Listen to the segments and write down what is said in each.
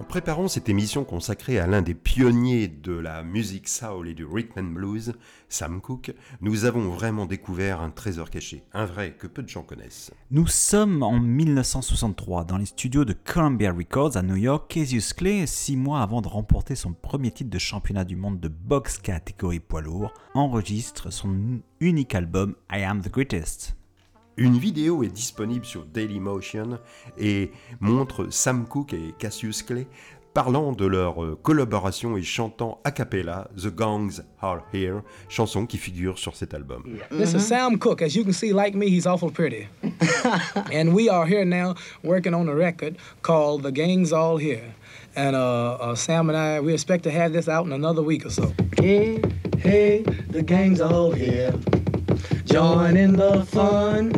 En préparant cette émission consacrée à l'un des pionniers de la musique soul et du rhythm and blues, Sam Cooke, nous avons vraiment découvert un trésor caché, un vrai que peu de gens connaissent. Nous sommes en 1963 dans les studios de Columbia Records à New York. Cassius Clay, six mois avant de remporter son premier titre de championnat du monde de boxe catégorie poids lourd, enregistre son unique album I Am the Greatest. Une vidéo est disponible sur Dailymotion et montre Sam Cooke et Cassius Clay parlant de leur euh, collaboration et chantant a cappella The Gangs Are Here, chanson qui figure sur cet album. This is Sam Cooke. As you can see, like me, he's awful pretty. and we are here now working on a record called The Gang's All Here. And uh, uh, Sam and I, we expect to have this out in another week or so. Hey, hey, the gang's all here. Join in the fun.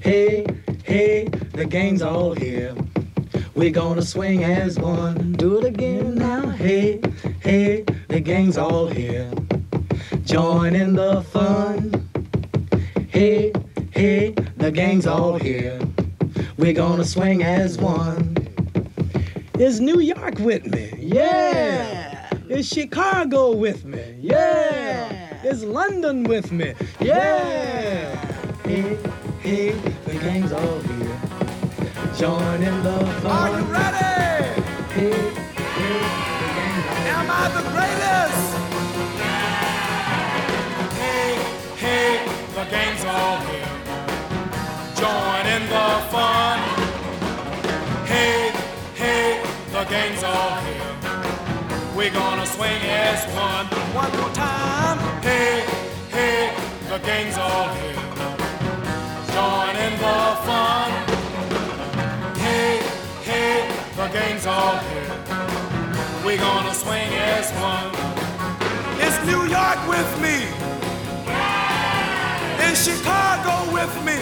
hey, hey, the gang's all here. We're gonna swing as one. Do it again now. Hey, hey, the gang's all here. Join in the fun. Hey, hey, the gang's all here. We're gonna swing as one. Is New York with me? Yeah. Is Chicago with me? Yeah. Is London with me? Yeah. Hey, hey, the gang's all here. Join in the fun. Are you ready? Hey, hey, the gang's all here. Am I the greatest? Hey, hey, the gang's all here. Join in the fun. Hey, hey, the gang's all here. We're gonna swing as one. One more time. Hey, hey, the gang's all here. Join in the fun. Hey, hey, the gang's all here. We're gonna swing as one. Is New York with me? Yeah. Is Chicago with me?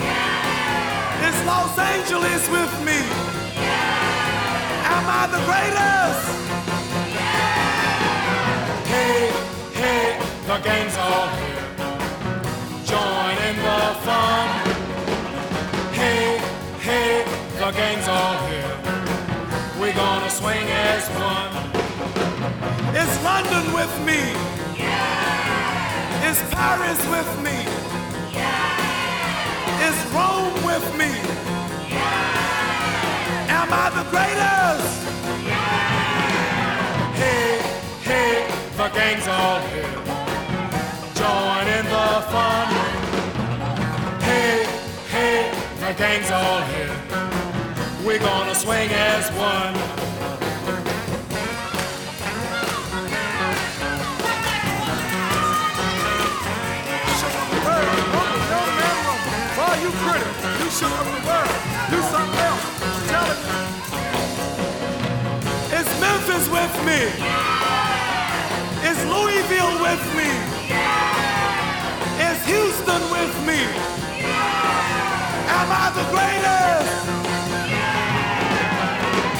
Yeah. Is Los Angeles with me? Yeah. Am I the greatest? The game's all here. Join in the fun. Hey, hey, the game's all here. We're gonna swing as one. Is London with me? Yeah. Is Paris with me? Yeah. Is Rome with me? Yeah. Am I the greatest? Yeah. Hey, hey, the game's all here. The gang's all here. We're gonna swing as one. you pretty. You shook up the world. Do something else. Tell it. Is Memphis with me? Is Louisville with me? Is Houston with me? The?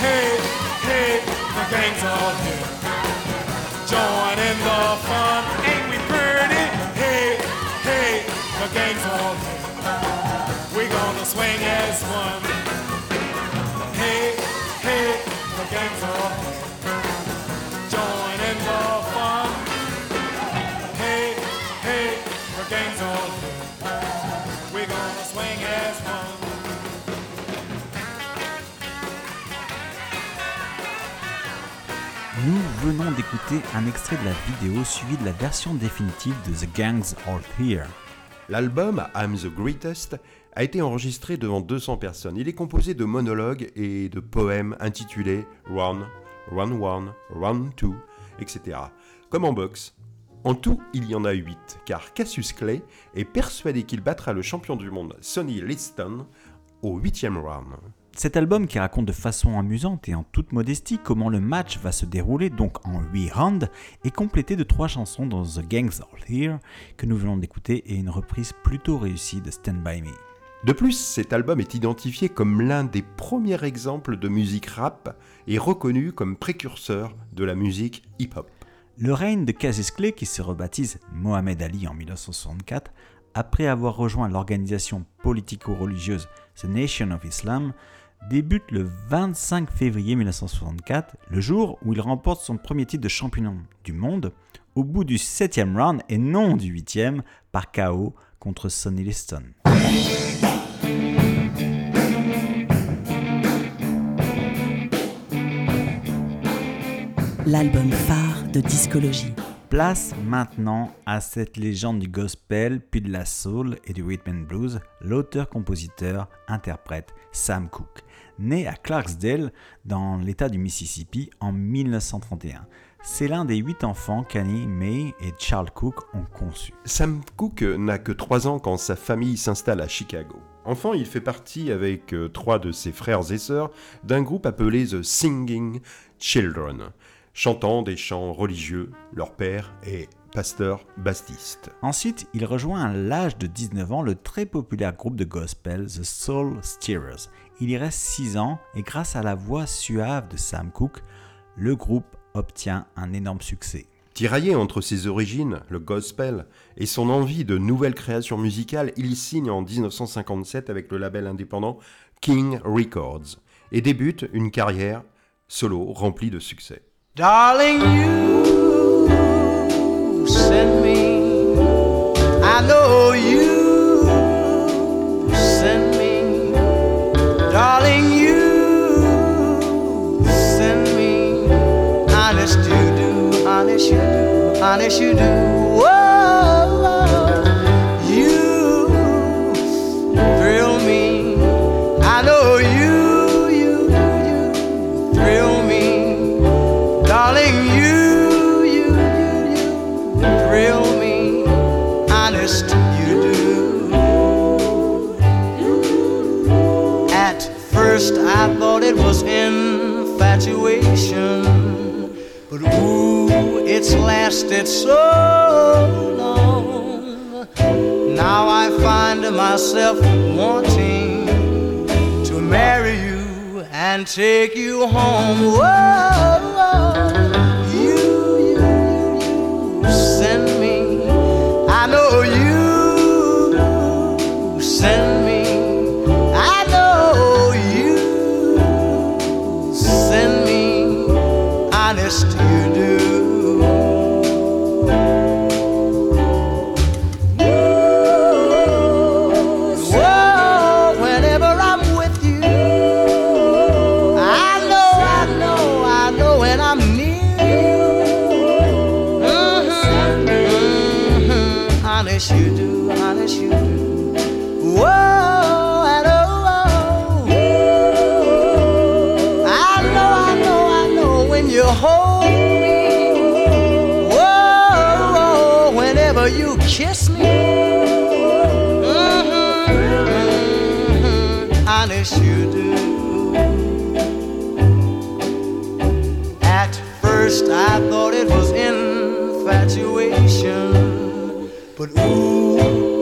Hey, hey, the gang's all here. Join in the fun. Ain't we pretty? Hey, hey, the gang's all here. We're gonna swing as one. Hey, hey, the gang's all here. Venons d'écouter un extrait de la vidéo suivi de la version définitive de The Gangs All Here. L'album I'm the Greatest a été enregistré devant 200 personnes. Il est composé de monologues et de poèmes intitulés Run, Run One, Run Two, etc. Comme en boxe. En tout, il y en a 8, car Cassius Clay est persuadé qu'il battra le champion du monde Sonny Liston au 8e round. Cet album qui raconte de façon amusante et en toute modestie comment le match va se dérouler donc en 8 rounds est complété de trois chansons dans The Gangs All Here que nous venons d'écouter et une reprise plutôt réussie de Stand By Me. De plus, cet album est identifié comme l'un des premiers exemples de musique rap et reconnu comme précurseur de la musique hip-hop. Le règne de Cassius Clay, qui se rebaptise Mohamed Ali en 1964, après avoir rejoint l'organisation politico-religieuse The Nation of Islam, débute le 25 février 1964, le jour où il remporte son premier titre de champion du monde, au bout du 7e round et non du 8e, par KO contre Sonny Liston. L'album phare de discologie. Place maintenant à cette légende du gospel, puis de la soul et du rhythm and blues, l'auteur-compositeur, interprète Sam Cooke, né à Clarksdale dans l'État du Mississippi en 1931. C'est l'un des huit enfants qu'Annie May et Charles Cooke ont conçus. Sam Cooke n'a que 3 ans quand sa famille s'installe à Chicago. Enfant, il fait partie avec euh, trois de ses frères et sœurs d'un groupe appelé The Singing Children, chantant des chants religieux. Leur père est pasteur baptiste. Ensuite, il rejoint à l'âge de 19 ans le très populaire groupe de gospel The Soul Steerers. Il y reste 6 ans et grâce à la voix suave de Sam Cooke, le groupe obtient un énorme succès. Tiraillé entre ses origines, le gospel, et son envie de nouvelles créations musicales, il signe en 1957 avec le label indépendant King Records et débute une carrière solo remplie de succès. Darling, you send me. I know you Honest you do, honest you do, honest you do. Whoa, you thrill me. I know you, you, you thrill me. Darling, you, you, you, you thrill me. Honest, you do. At first, I thought it was infatuation, but ooh, it's lasted so long. Now I find myself wanting to marry you and take you home. Whoa, you, you, you, you send me. I know you send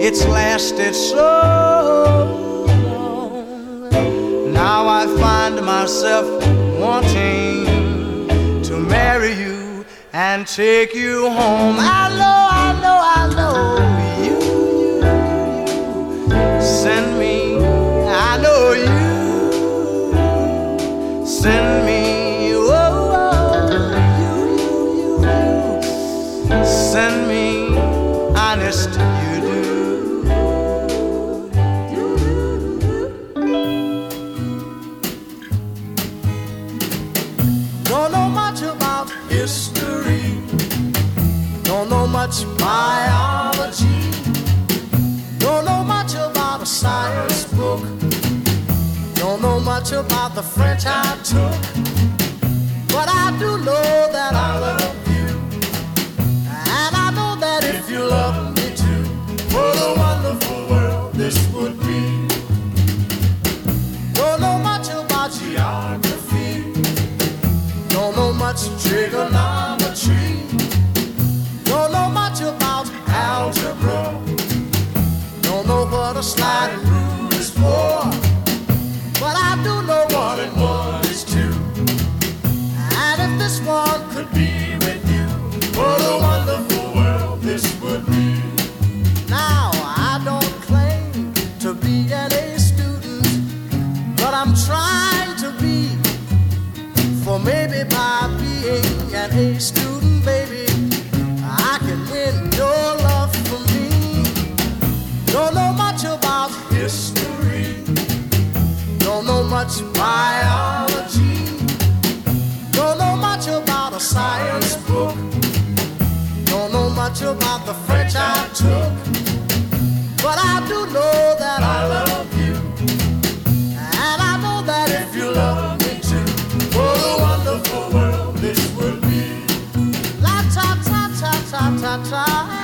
it's lasted so long. Now I find myself wanting to marry you and take you home. I know, I know, I know you, send me. I know you send So took. But I do know that I love you, and I know that if you love me too, what a wonderful world this would be. La ta ta ta ta ta ta.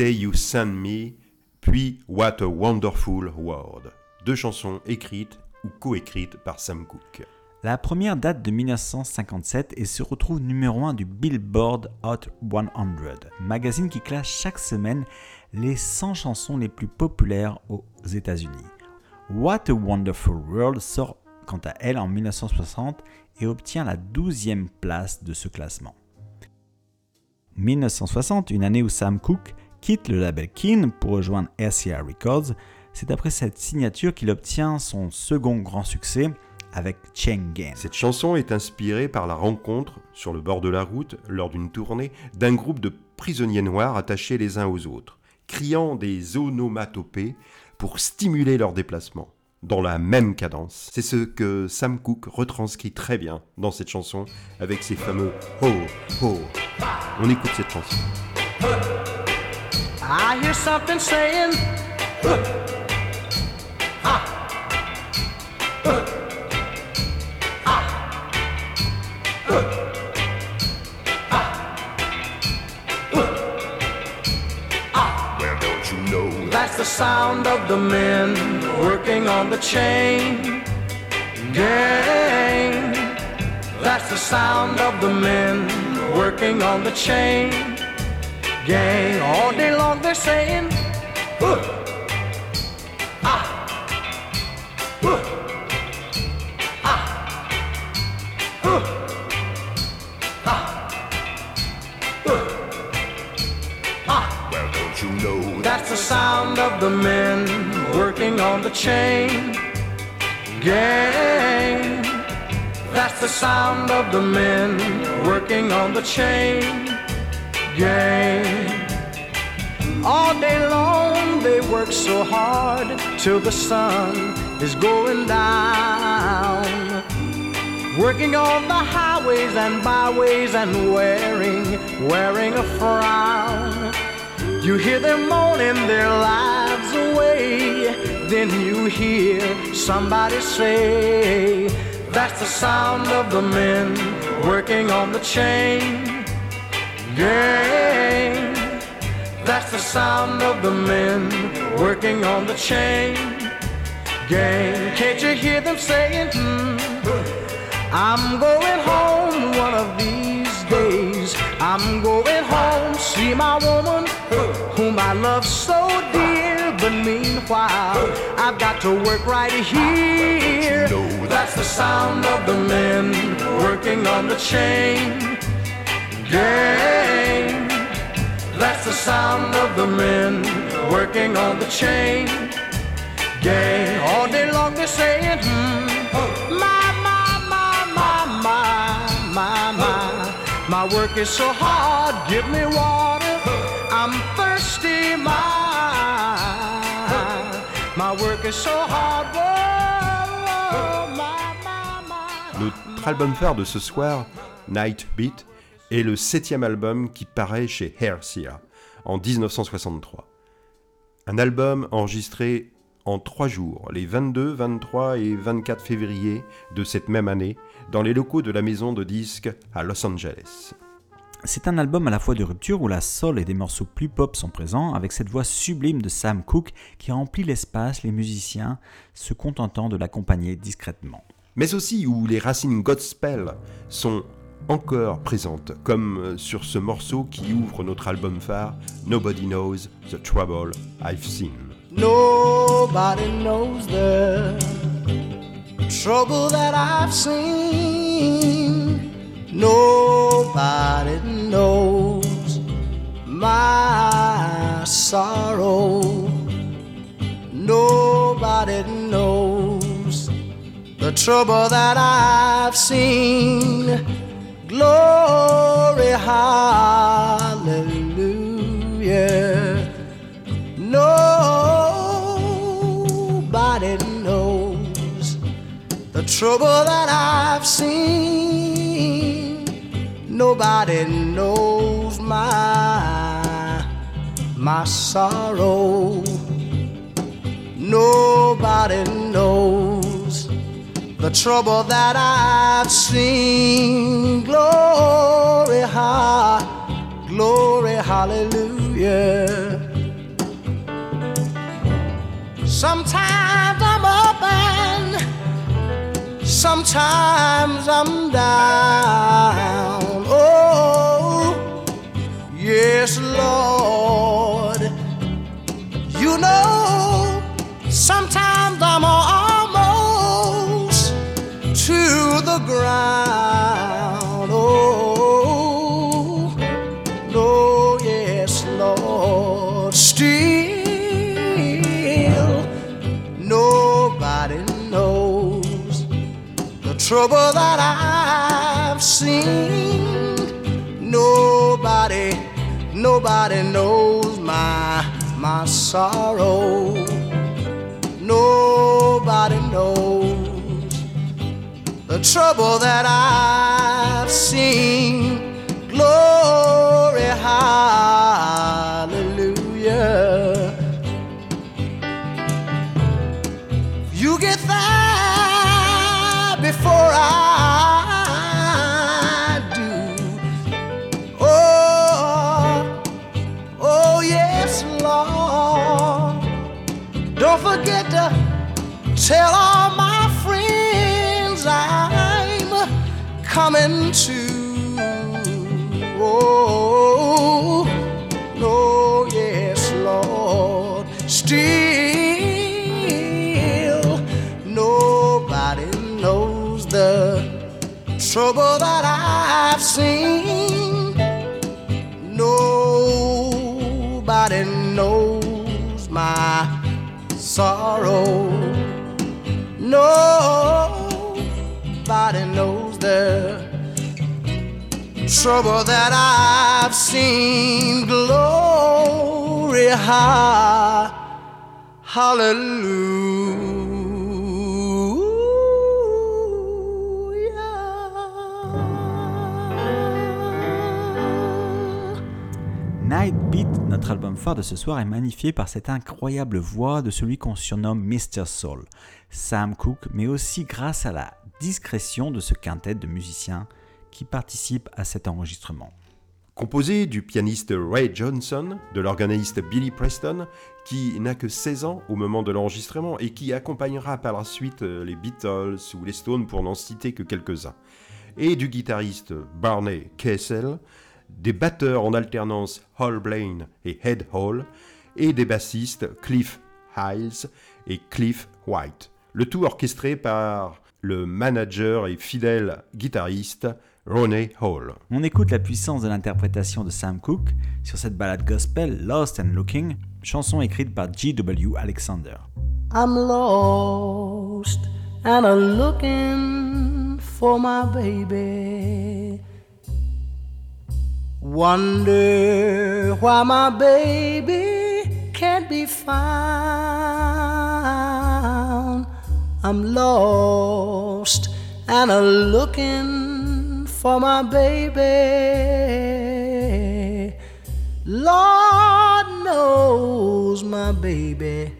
You Send Me, puis What a Wonderful World. Deux chansons écrites ou coécrites par Sam Cooke. La première date de 1957 et se retrouve numéro 1 du Billboard Hot 100, magazine qui classe chaque semaine les 100 chansons les plus populaires aux États-Unis. What a Wonderful World sort quant à elle en 1960 et obtient la 12e place de ce classement. 1960, une année où Sam Cooke quitte le label Keen pour rejoindre RCA Records, c'est après cette signature qu'il obtient son second grand succès avec Chain Gang. Cette chanson est inspirée par la rencontre, sur le bord de la route, lors d'une tournée, d'un groupe de prisonniers noirs attachés les uns aux autres, criant des onomatopées pour stimuler leur déplacement, dans la même cadence. C'est ce que Sam Cooke retranscrit très bien dans cette chanson, avec ses fameux ho ho. On écoute cette chanson. I hear something saying, "Huh, ah, huh, ah, huh, ah, ah." Well, don't you know? That's the sound of the men working on the chain gang. That's the sound of the men working on the chain gang. All day long they're saying, "Huh, ah, huh, ah, huh, ah, huh, ah." Well, don't you know That's the sound of the men working on the chain gang. That's the sound of the men working on the chain All day long they work so hard till the sun is going down. Working on the highways and byways and wearing, wearing a frown. You hear them moaning their lives away. Then you hear somebody say, That's the sound of the men working on the chain gang. That's the sound of the men working on the chain gang. Can't you hear them saying, hmm, I'm going home one of these days. I'm going home, see my woman whom I love so dear. But meanwhile, I've got to work right here. That's the sound of the men working on the chain gang. That's the sound of the men working on the chain. All day long they're saying, hmm, my, work is so hard, give me water. I'm thirsty, my. Work is so hard. Notre album phare de ce soir, Night Beat, est le septième album qui paraît chez Hercia en 1963. Un album enregistré en trois jours, les 22, 23 et 24 février de cette même année, dans les locaux de la maison de disques à Los Angeles. C'est un album à la fois de rupture où la soul et des morceaux plus pop sont présents, avec cette voix sublime de Sam Cooke qui remplit l'espace, les musiciens se contentant de l'accompagner discrètement. Mais aussi où les racines gospel sont encore présentes, comme sur ce morceau qui ouvre notre album phare, Nobody Knows the Trouble I've Seen. Nobody knows the trouble that I've seen. Nobody knows my sorrow. Nobody knows the trouble that I've seen. Glory, hallelujah. Nobody knows the trouble that I've seen. Nobody knows my my sorrow. Nobody knows the trouble that I've seen. Glory, ha, glory, hallelujah. Sometimes I'm up and sometimes I'm down. Oh, yes, Lord. You know, trouble that I've seen. Nobody, nobody knows my my sorrow. Nobody knows the trouble that I've seen. Glory, hallelujah. Tell all my friends I'm coming to. Oh, no, yes, Lord. Still, nobody knows the trouble that I've seen. Nobody knows my sorrow. Nobody knows the trouble that I've seen. Glory, ha, hallelujah. Notre album phare de ce soir, est magnifié par cette incroyable voix de celui qu'on surnomme Mr. Soul, Sam Cooke, mais aussi grâce à la discrétion de ce quintet de musiciens qui participent à cet enregistrement. Composé du pianiste Ray Johnson, de l'organiste Billy Preston, qui n'a que 16 ans au moment de l'enregistrement et qui accompagnera par la suite euh, les Beatles ou les Stones pour n'en citer que quelques-uns, et du guitariste Barney Kessel, des batteurs en alternance Hall Blaine et Ed Hall, et des bassistes Cliff Hiles et Cliff White. Le tout orchestré par le manager et fidèle guitariste Ronnie Hall. On écoute la puissance de l'interprétation de Sam Cooke sur cette balade gospel Lost and Looking. chanson écrite par G.W. Alexander. I'm lost and a looking for my baby. Wonder why my baby can't be found. I'm lost and a looking for my baby. Lord knows my baby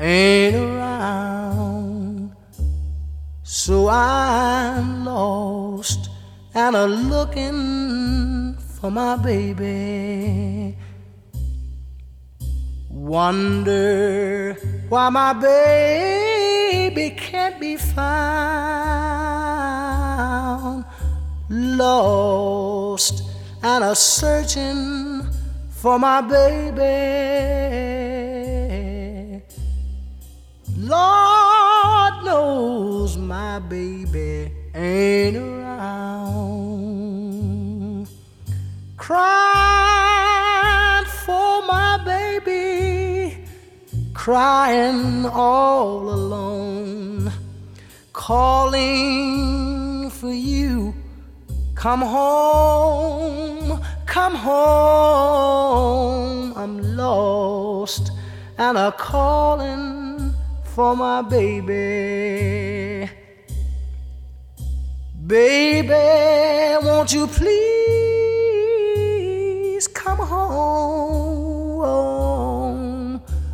ain't around. So I'm lost and a looking for my baby. Wonder why my baby can't be found. Lost and a searching for my baby. Lord knows my baby ain't around. Crying for my baby, crying all alone, calling for you. Come home, come home. I'm lost and a calling for my baby. Baby, won't you please come home?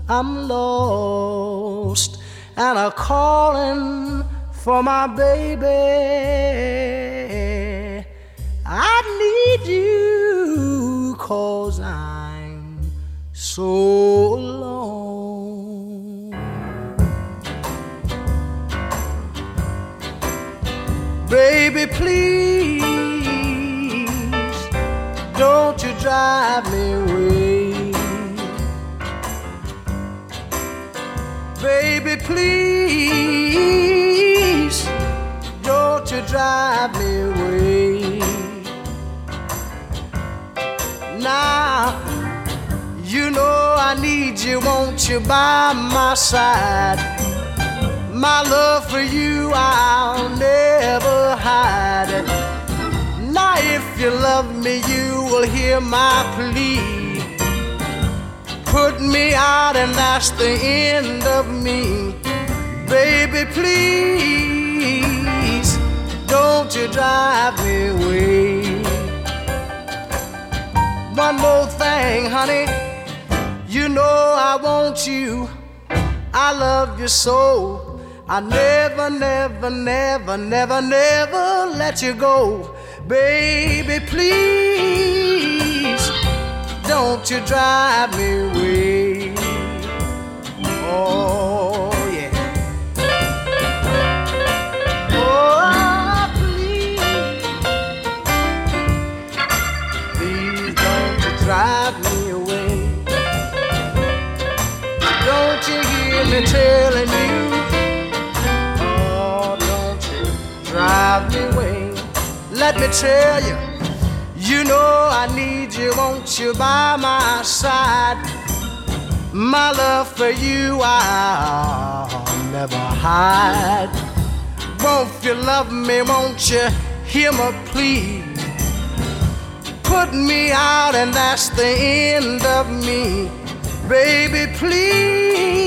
I'm lost and a calling for my baby. I need you cause I'm so alone. Baby, please don't you drive me away. Baby, please don't you drive me away. Now, you know I need you, won't you, by my side? My love for you I'll never hide. Now, if you love me, you will hear my plea. Put me out, and that's the end of me. Baby, please don't you drive me away. One more thing, honey. You know I want you. I love you so. I never, never, never, never, never let you go. Baby, please don't you drive me away. Oh, yeah. Oh, please, please don't you drive me away. Don't you hear me telling you? Oh, don't you drive me away. Let me tell you, you know I need you, won't you, by my side? My love for you I'll never hide. Won't you love me, won't you hear my plea? Put me out, and that's the end of me. Baby, please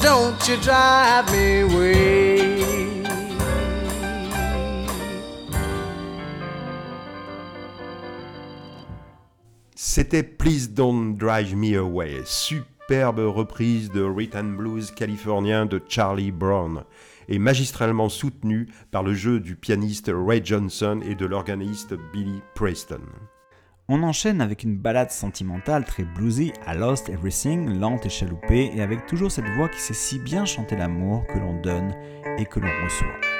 don't you drive me away. C'était Please Don't Drive Me Away, superbe reprise de rhythm blues californien de Charlie Brown, et magistralement soutenue par le jeu du pianiste Ray Johnson et de l'organiste Billy Preston. On enchaîne avec une balade sentimentale très bluesy à Lost Everything, lente et chaloupée, et avec toujours cette voix qui sait si bien chanter l'amour que l'on donne et que l'on reçoit.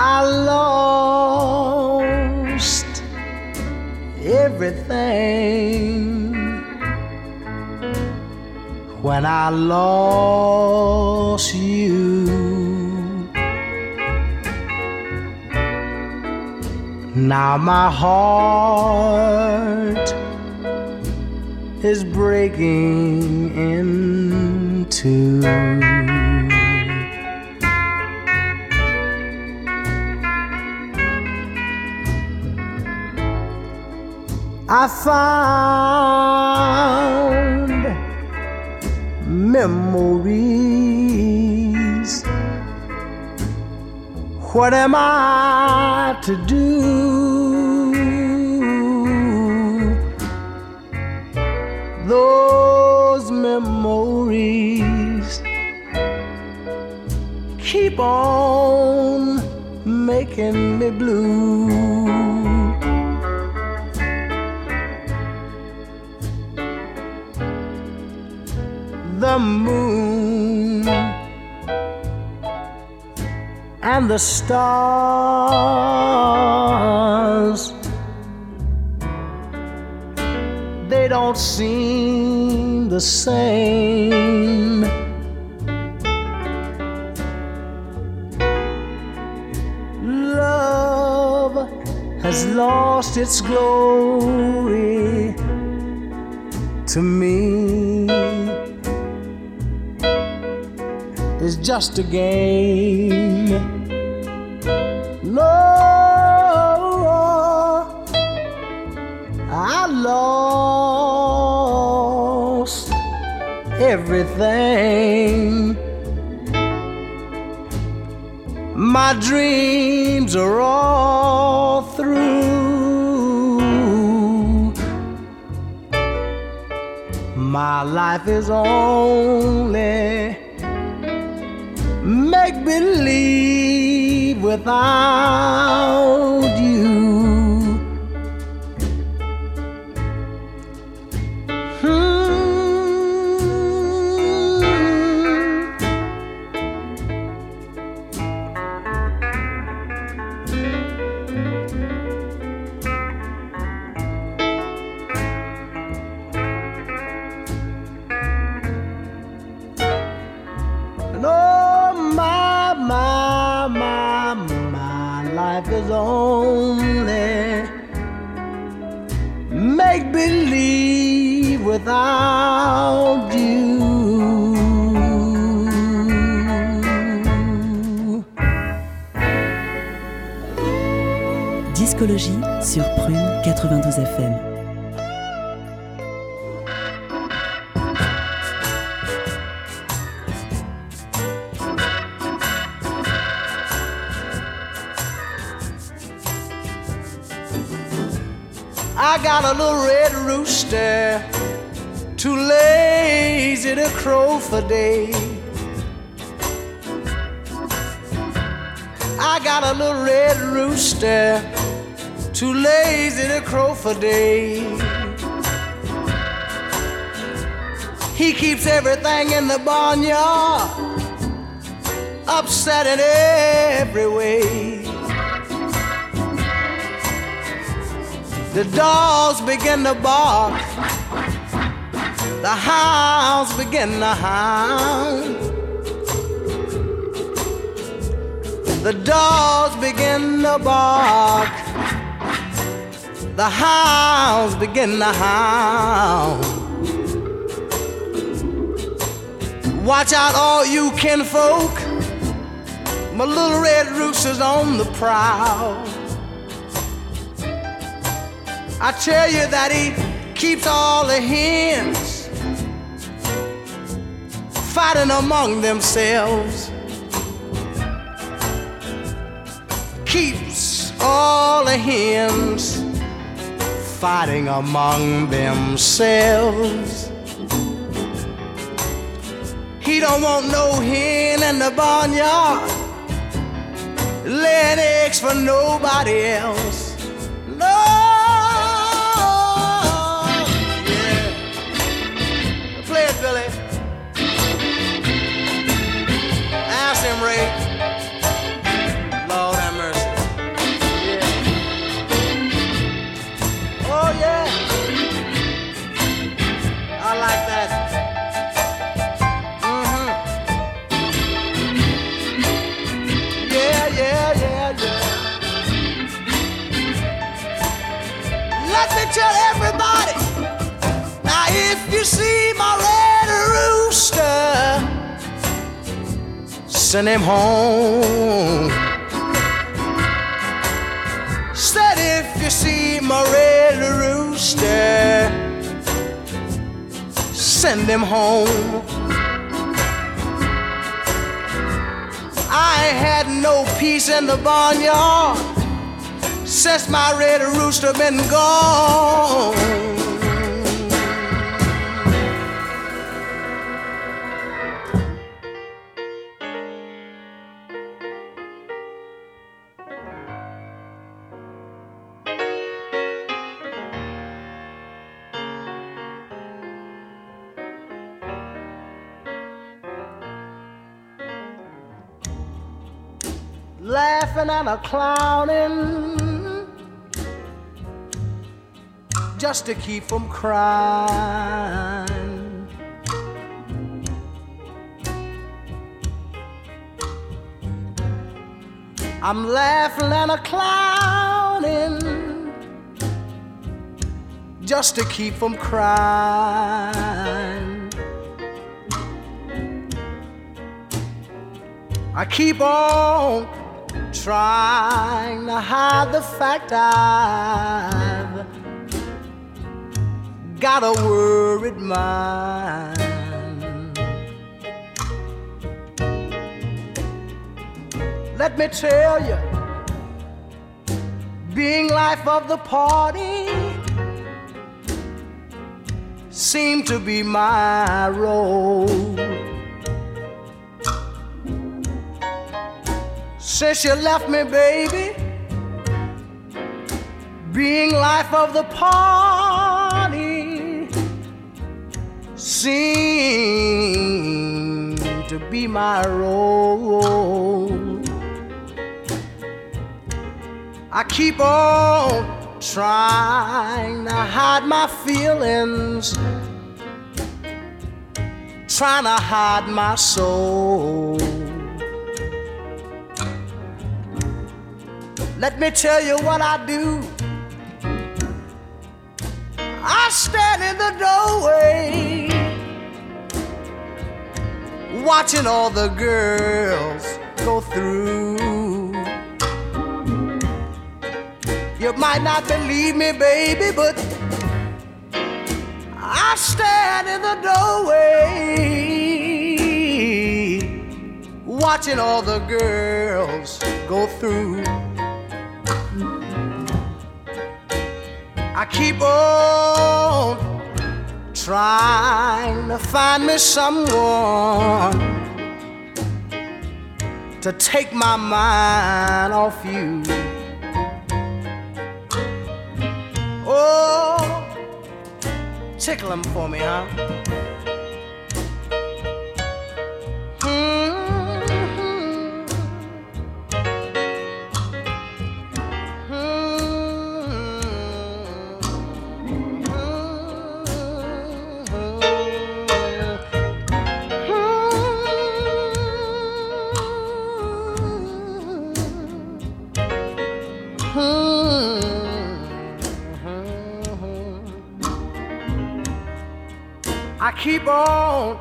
I lost everything when I lost you. Now my heart is breaking in two. I found memories. What am I to do? Those memories keep on making me blue. The moon and the stars. They don't seem the same. Love has lost its glory to me is just a game. No, I lost everything. My dreams are all through. My life is only make believe without 92 FM. I got a little red rooster, too lazy to crow for day. I got a little red rooster, too lazy to crow for day. He keeps everything in the barnyard upset in every way. The dogs begin to bark. The hounds begin to hound. The dogs begin to bark. The hounds begin to hound. Watch out, all you kinfolk. My little red rooster's on the prowl. I tell you that he keeps all the hens fighting among themselves. Keeps all the hens fighting among themselves. He don't want no hen in the barnyard laying eggs for nobody else. Tell everybody. Now, if you see my red rooster, send him home. Said if you see my red rooster, send him home. I had no peace in the barnyard since my red rooster been gone. laughing and a clowning just to keep from crying. I'm laughing and a clowning just to keep from crying. I keep on trying to hide the fact I've got a worried mind. Let me tell you, being life of the party seemed to be my role. since you left me, baby. Being life of the party seemed to be my role. I keep on trying to hide my feelings, trying to hide my soul. Let me tell you what I do. I stand in the doorway, watching all the girls go through. You might not believe me, baby, but I stand in the doorway, watching all the girls go through. I keep on trying to find me someone to take my mind off you. Oh, tickle them for me, huh? Hmm. I keep on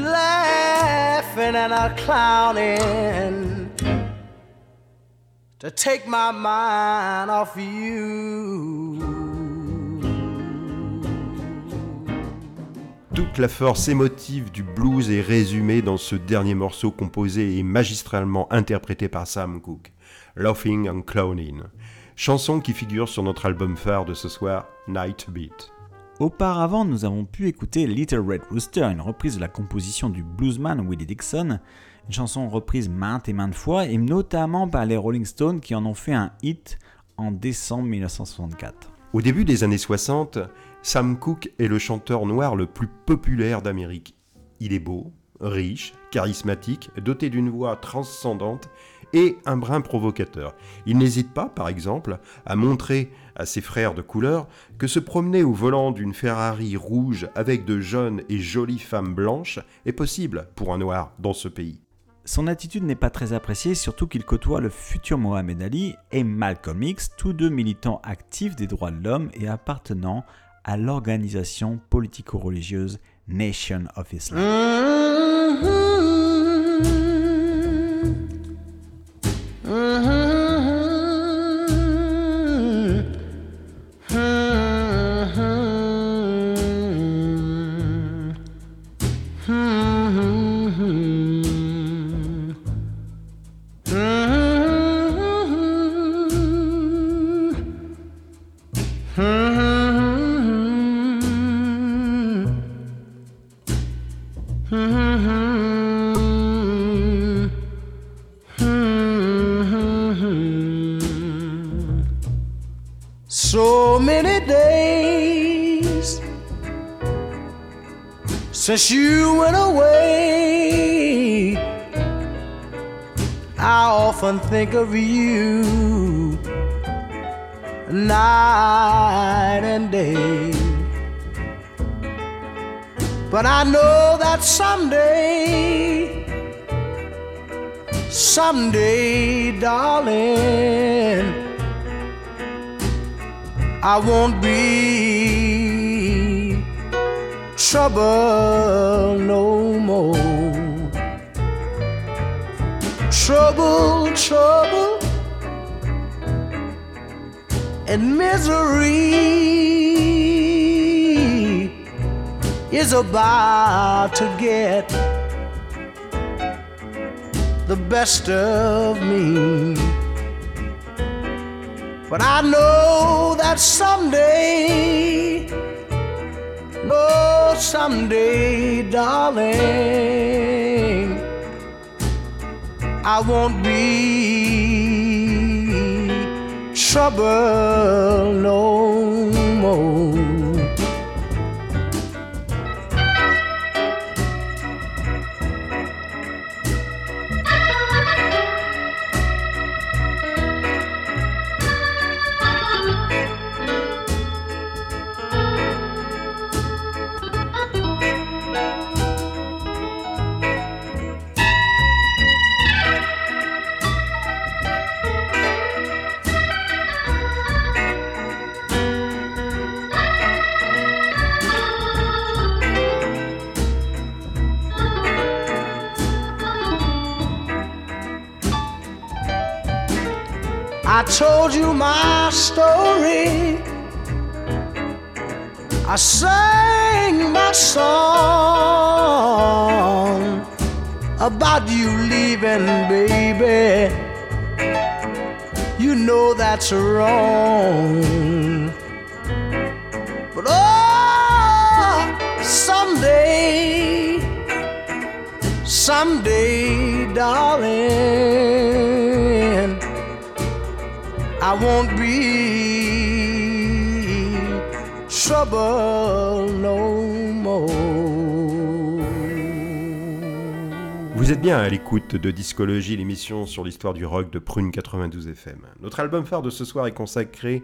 laughing and clowning to take my mind off you. Toute la force émotive du blues est résumée dans ce dernier morceau composé et magistralement interprété par Sam Cooke, Laughing and Clowning, chanson qui figure sur notre album phare de ce soir, Night Beat. Auparavant, nous avons pu écouter Little Red Rooster, une reprise de la composition du bluesman Willie Dixon, une chanson reprise maintes et maintes fois, et notamment par les Rolling Stones qui en ont fait un hit en décembre 1964. Au début des années 60, Sam Cooke est le chanteur noir le plus populaire d'Amérique. Il est beau, riche, charismatique, doté d'une voix transcendante et un brin provocateur. Il n'hésite pas, par exemple, à montrer à ses frères de couleur que se promener au volant d'une Ferrari rouge avec de jeunes et jolies femmes blanches est possible pour un noir dans ce pays. Son attitude n'est pas très appréciée, surtout qu'il côtoie le futur Mohamed Ali et Malcolm X, tous deux militants actifs des droits de l'homme et appartenant à l'organisation politico-religieuse Nation of Islam. So since you went away. I often think of you night and day. But I know that someday, someday, darling. I won't be trouble no more. Trouble, trouble, and misery is about to get the best of me. But I know that someday, someday, darling, I won't be trouble no more. Told you my story. I sang my song about you leaving, baby. You know that's wrong. But oh, someday, someday, darling. I won't be trouble no more. Vous êtes bien à l'écoute de Discologie, l'émission sur l'histoire du rock de Prune 92 FM. Notre album phare de ce soir est consacré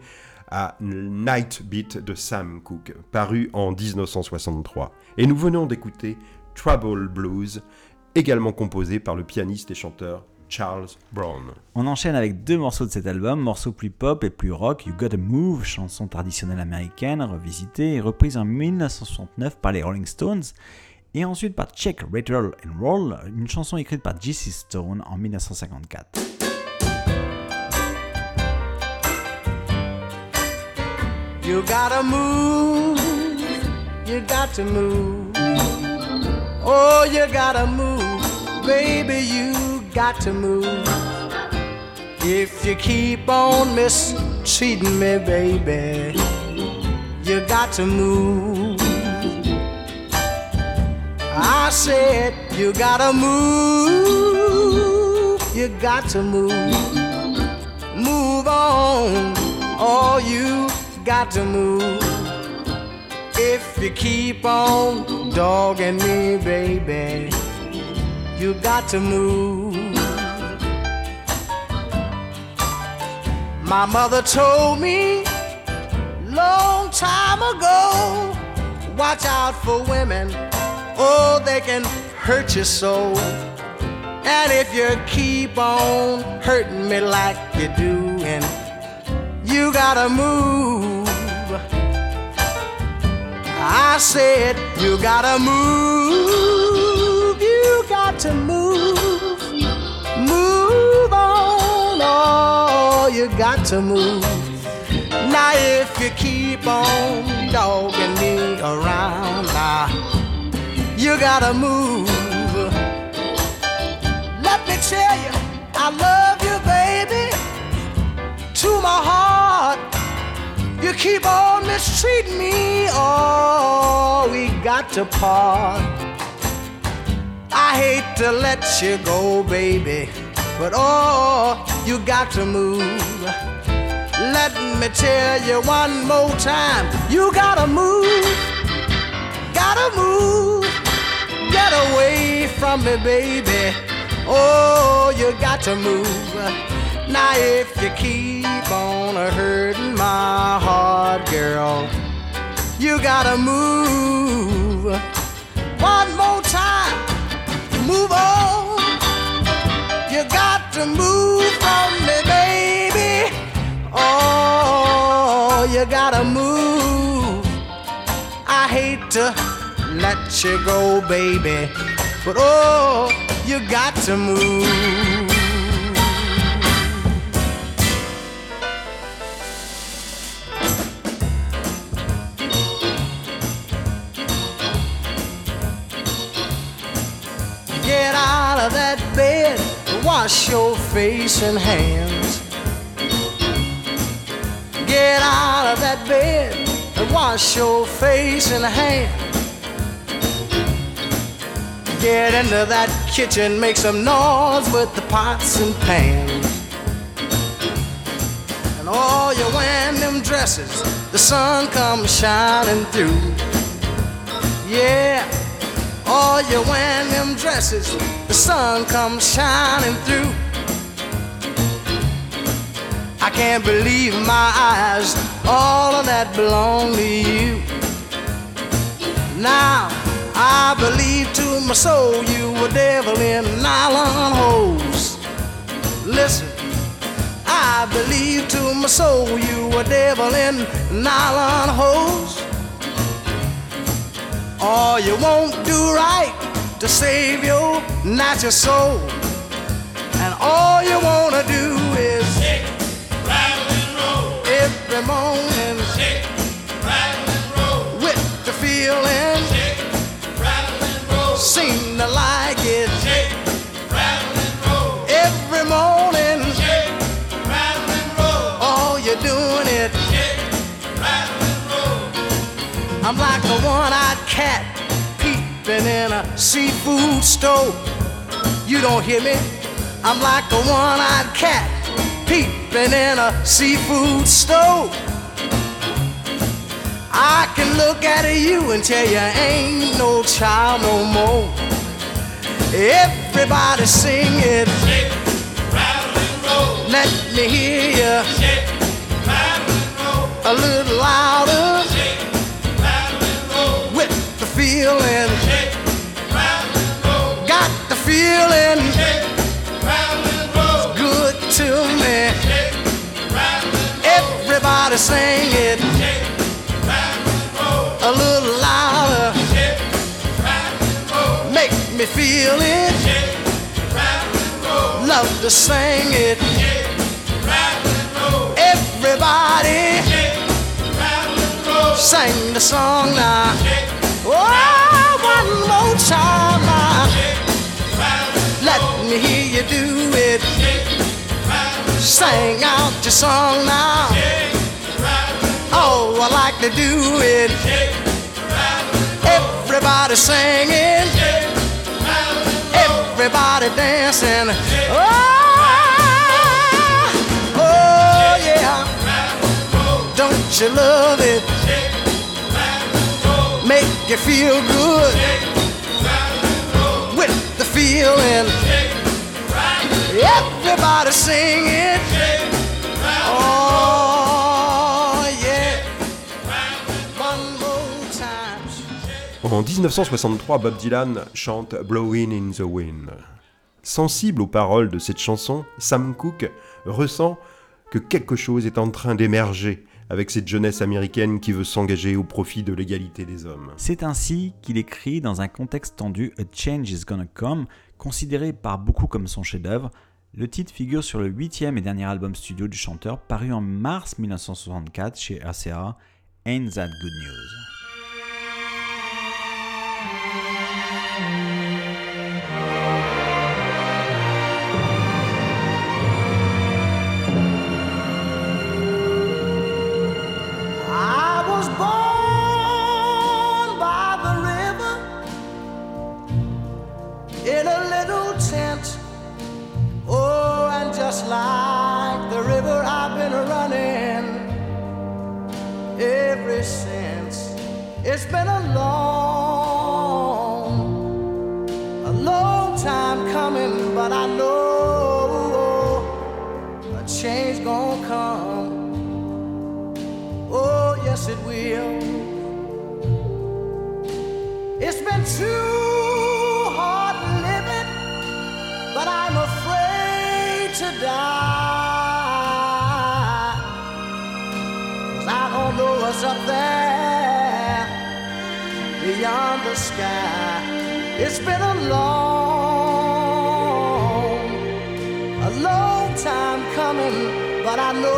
à Night Beat de Sam Cooke, paru en 1963. Et nous venons d'écouter Trouble Blues, également composé par le pianiste et chanteur Charles Brown. On enchaîne avec deux morceaux de cet album, morceaux plus pop et plus rock, You Gotta Move, chanson traditionnelle américaine, revisitée et reprise en 1969 par les Rolling Stones, et ensuite par Check, Rattle and Roll, une chanson écrite par J.C. Stone en 1954. You gotta move, you got to move. Oh, you gotta move, baby, you got to move. If you keep on mistreating me, baby, you got to move. I said, you gotta move, you got to move. Move on, oh, you got to move. If you keep on dogging me, baby, you got to move. My mother told me long time ago, watch out for women, oh, they can hurt your soul. And if you keep on hurting me like you do, and you gotta move. I said you gotta move. You got to move. Move on. Oh, you got to move. Now if you keep on dogging me around, now you gotta move. Let me tell you, I love you, baby, to my heart. You keep on mistreating me, oh, we got to part. I hate to let you go, baby, but oh, you got to move. Let me tell you one more time, you gotta move, gotta move, get away from me, baby. Oh, you got to move. Now if you keep on hurting my heart, girl, you gotta move. One more time, move on. You got to move to let you go, baby, but oh, you got to move. Get out of that bed, wash your face and hands. Get out of that bed wash your face and hands. Get into that kitchen, make some noise with the pots and pans. And all you wearing them dresses, the sun comes shining through. Yeah, all you wearing them dresses, the sun comes shining through. I can't believe my eyes, all of that belong to you. Now, I believe to my soul you were devil in nylon hose. Listen, I believe to my soul you were devil in nylon hose. All you won't do right to save your natural soul. And all you wanna do Every morning, shake, rattle, and roll. With the feeling, shake, rattle, and roll. Seem to like it, shake, rattle, and roll. Every morning, shake, rattle, and roll. All you're doing it, shake, rattle, and roll. I'm like a one-eyed cat peeping in a seafood store. You don't hear me? I'm like a one-eyed cat peeping in a seafood store. I can look at you and tell you ain't no child no more. Everybody sing it. Shake, rattle, and roll. Let me hear you. Shake, rattle, and roll. A little louder. Shake, rattle, and roll. With the feeling. Shake, rattle, and roll. Got the feeling. Shake, roll. Everybody sing it. A little louder. Make me feel it. Love to sing it. Everybody. Sing the song now. Oh, one more time now. Let me hear you do it. Sing out your song now. Oh, I like to do it. Everybody singing. Everybody dancing. Oh, oh yeah. Don't you love it? Make you feel good with the feeling. Everybody sing it. Oh yeah. One more time. En 1963, Bob Dylan chante Blowing in the Wind. Sensible aux paroles de cette chanson, Sam Cooke ressent que quelque chose est en train d'émerger avec cette jeunesse américaine qui veut s'engager au profit de l'égalité des hommes. C'est ainsi qu'il écrit dans un contexte tendu A Change is Gonna Come, considéré par beaucoup comme son chef-d'œuvre. Le titre figure sur le huitième et dernier album studio du chanteur, paru en mars 1964 chez RCA, Ain't That Good News. It's been a long, a long time coming, but I know a change gonna come. Oh, yes, it will. It's been too beyond the sky. It's been a long, a long time coming, but I know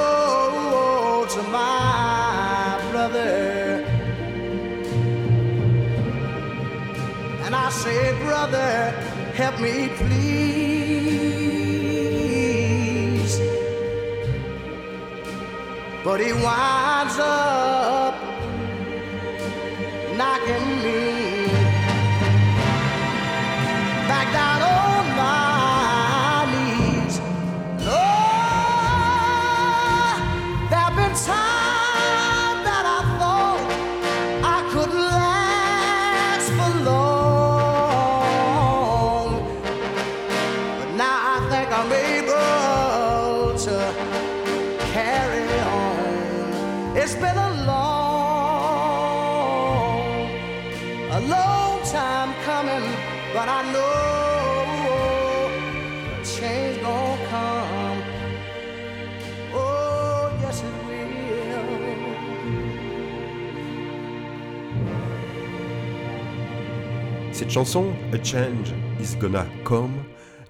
help me, please. But he winds up knocking me Chanson, A Change is Gonna Come,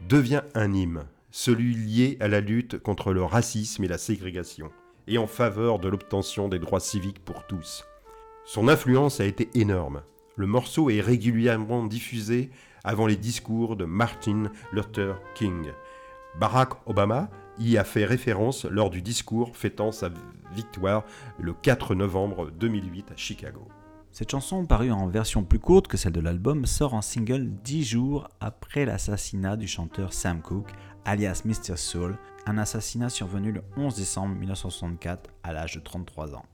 devient un hymne, celui lié à la lutte contre le racisme et la ségrégation, et en faveur de l'obtention des droits civiques pour tous. Son influence a été énorme. Le morceau est régulièrement diffusé avant les discours de Martin Luther King. Barack Obama y a fait référence lors du discours fêtant sa victoire le 4 novembre 2008 à Chicago. Cette chanson, parue en version plus courte que celle de l'album, sort en single 10 jours après l'assassinat du chanteur Sam Cooke, alias Mr. Soul, un assassinat survenu le 11 décembre 1964 à l'âge de 33 ans.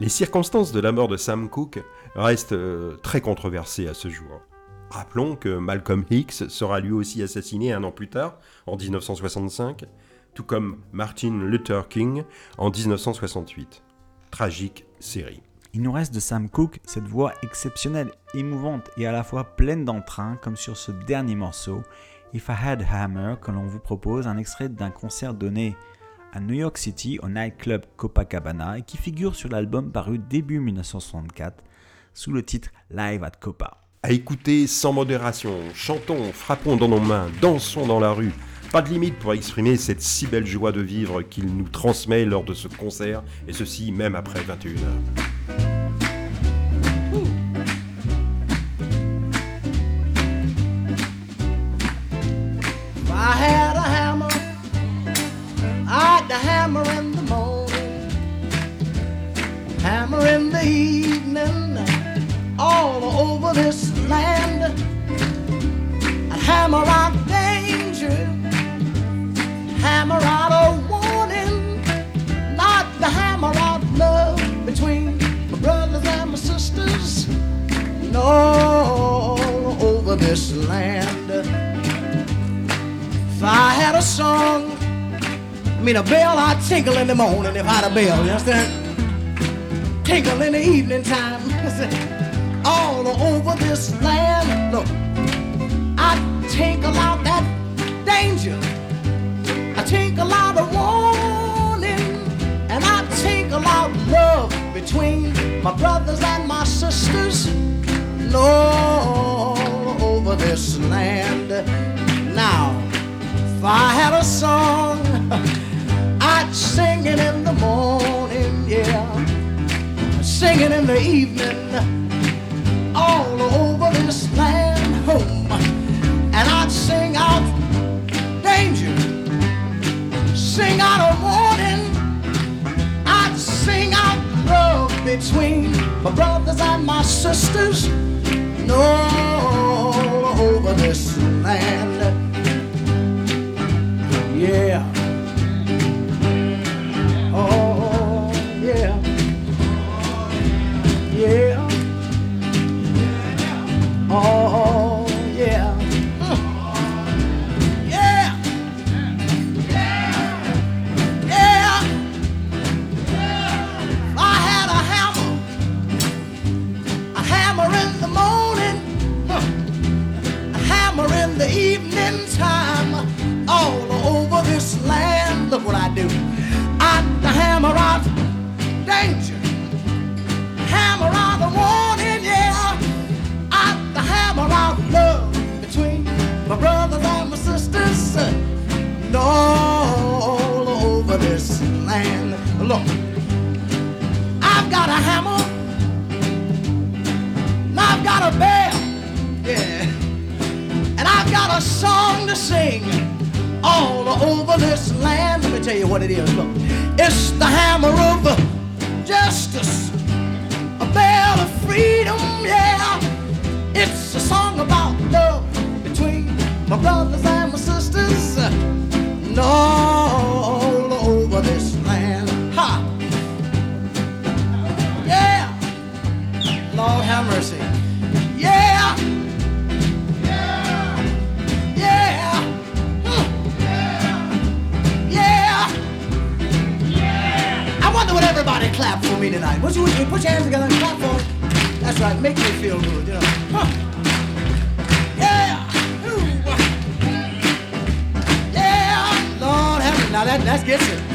Les circonstances de la mort de Sam Cooke restent euh, très controversées à ce jour. Rappelons que Malcolm Hicks sera lui aussi assassiné un an plus tard, en 1965, tout comme Martin Luther King en 1968. Tragique série. Il nous reste de Sam Cooke cette voix exceptionnelle, émouvante et à la fois pleine d'entrain, comme sur ce dernier morceau, If I Had Hammer, que l'on vous propose un extrait d'un concert donné à New York City au nightclub Copacabana et qui figure sur l'album paru début 1964 sous le titre Live at Copa. À écouter sans modération, chantons, frappons dans nos mains, dansons dans la rue. Pas de limite pour exprimer cette si belle joie de vivre qu'il nous transmet lors de ce concert, et ceci même après 21h. Evening all over this land. I hammer out danger, hammer out a warning, not the hammer out love between my brothers and my sisters. No, all over this land. If I had a song, I mean a bell I'd tinkle in the morning if I had a bell, you understand? Tinkle in the evening time. All over this land, look, I tinkle out that danger. I tinkle out a warning, and I tinkle out love between my brothers and my sisters. No, over this land. Now, if I had a song, I'd sing it in the morning, yeah, sing it in the evening, all over this land home, and I'd sing out danger, sing out a warning, I'd sing out love between my brothers and my sisters, all over this land. Yeah. Look, I've got a hammer. And I've got a bell. Yeah. And I've got a song to sing all over this land. Let me tell you what it is. Look, it's the hammer of justice, a bell of freedom, yeah. It's a song about love between my brothers and my sisters. No, all over this Lord have mercy. Yeah! Yeah! Hmm. Yeah! I wonder what everybody clap for me tonight. What you put your hands together and clap for me? That's right, make me feel good, you know. Huh. Yeah! Ooh. Yeah! Lord have mercy. Now that that gets it.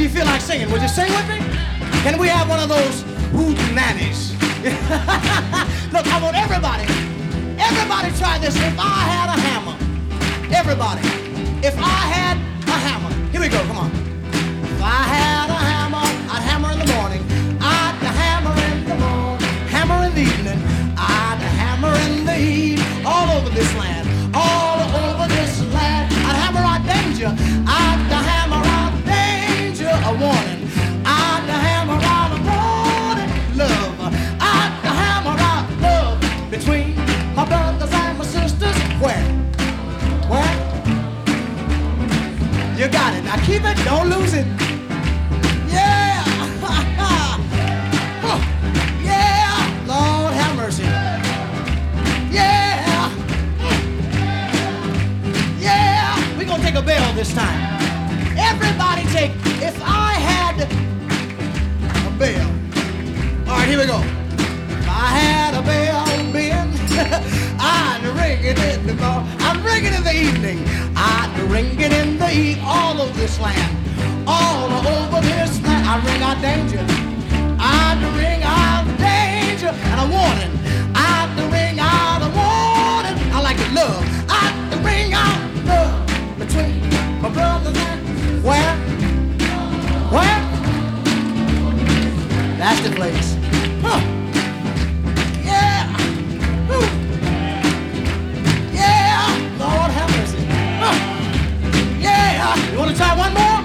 You feel like singing? Would you sing with me? Can we have one of those hoot nannies? Look, I want everybody, everybody try this. If I had a hammer, everybody, if I had a hammer, here we go, come on. If I had Now keep it. Don't lose it. Yeah. Yeah. Lord have mercy. Yeah. Yeah. We're gonna take a bell this time. Everybody take. If I had a bell. All right, here we go. If I had it in the morning. I'm ringing in the evening. I'd ring it in the e all over this land, all over this land. I ring out danger. I'd ring out danger and a warning. I'd ring out a warning. I like it love. I'd ring out love between my brothers and where, where. That's the place. we try one more?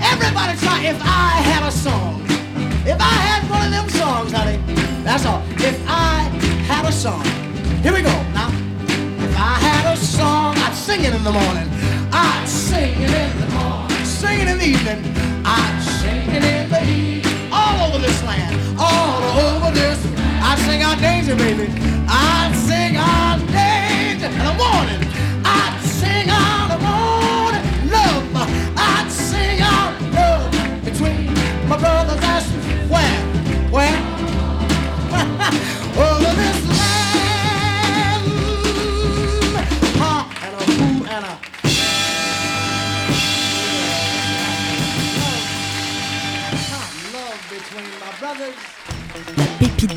Everybody try if I had a song. If I had one of them songs, honey. That's all. If I had a song. Here we go. Now, if I had a song, I'd sing it in the morning. I'd sing it in the morning. Sing it in the evening. I'd sing it in the evening. All over this land. All over this. I'd sing our danger, baby. I'd sing our danger in the morning. I'd sing our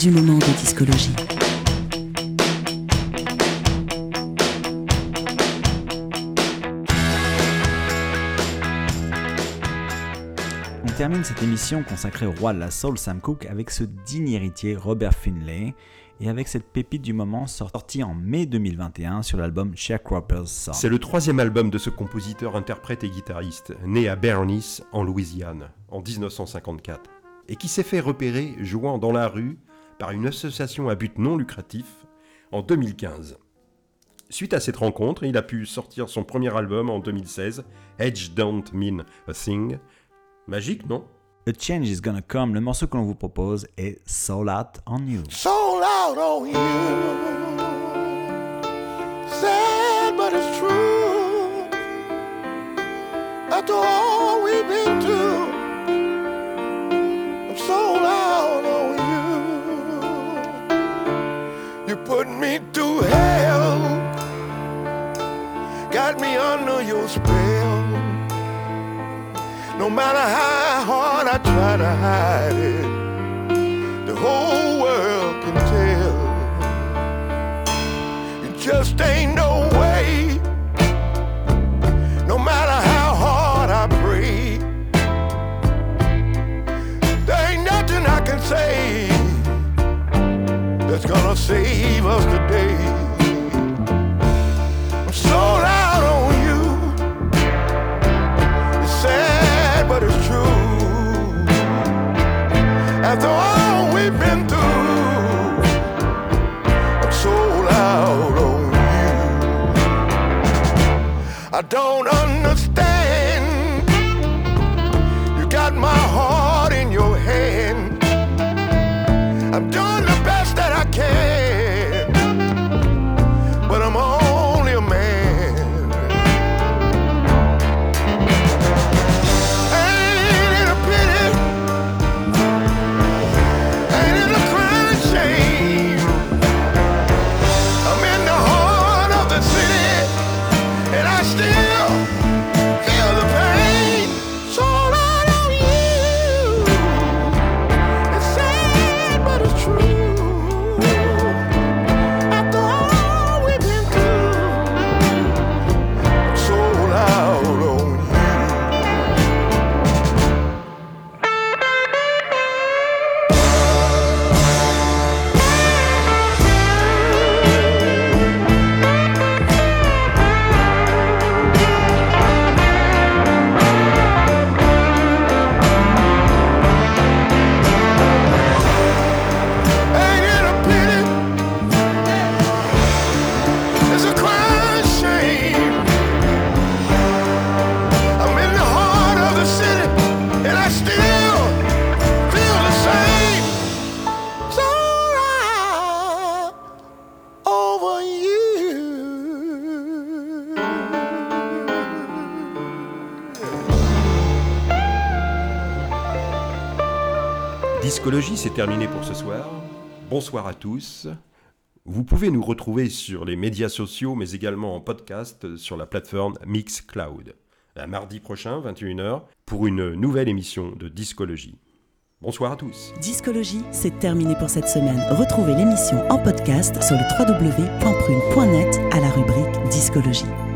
du moment de discologie. On termine cette émission consacrée au roi de la soul Sam Cooke avec ce digne héritier Robert Finlay et avec cette pépite du moment sortie en mai 2021 sur l'album Sharecroppers Song. C'est le troisième album de ce compositeur, interprète et guitariste, né à Bernice, en Louisiane, en 1954, et qui s'est fait repérer jouant dans la rue par une association à but non lucratif en 2015. Suite à cette rencontre, il a pu sortir son premier album en 2016, Edge Don't Mean a Thing. Magique, non? A Change is Gonna Come, le morceau que l'on vous propose est Soul Out on You. sold out on you. Sad, but it's true. After all we've been put me through hell, got me under your spell. No matter how hard I try to hide it the whole world can tell. It just ain't no way, no matter how hard I pray. There ain't nothing I can say gonna save us today. I'm sold out on you. It's sad, but it's true. After all we've been through, I'm sold out on you. I don't terminé pour ce soir. Bonsoir à tous. Vous pouvez nous retrouver sur les médias sociaux, mais également en podcast sur la plateforme Mixcloud. À mardi prochain, 21h, pour une nouvelle émission de Discologie. Bonsoir à tous. Discologie, c'est terminé pour cette semaine. Retrouvez l'émission en podcast sur le www.prune.net à la rubrique Discologie.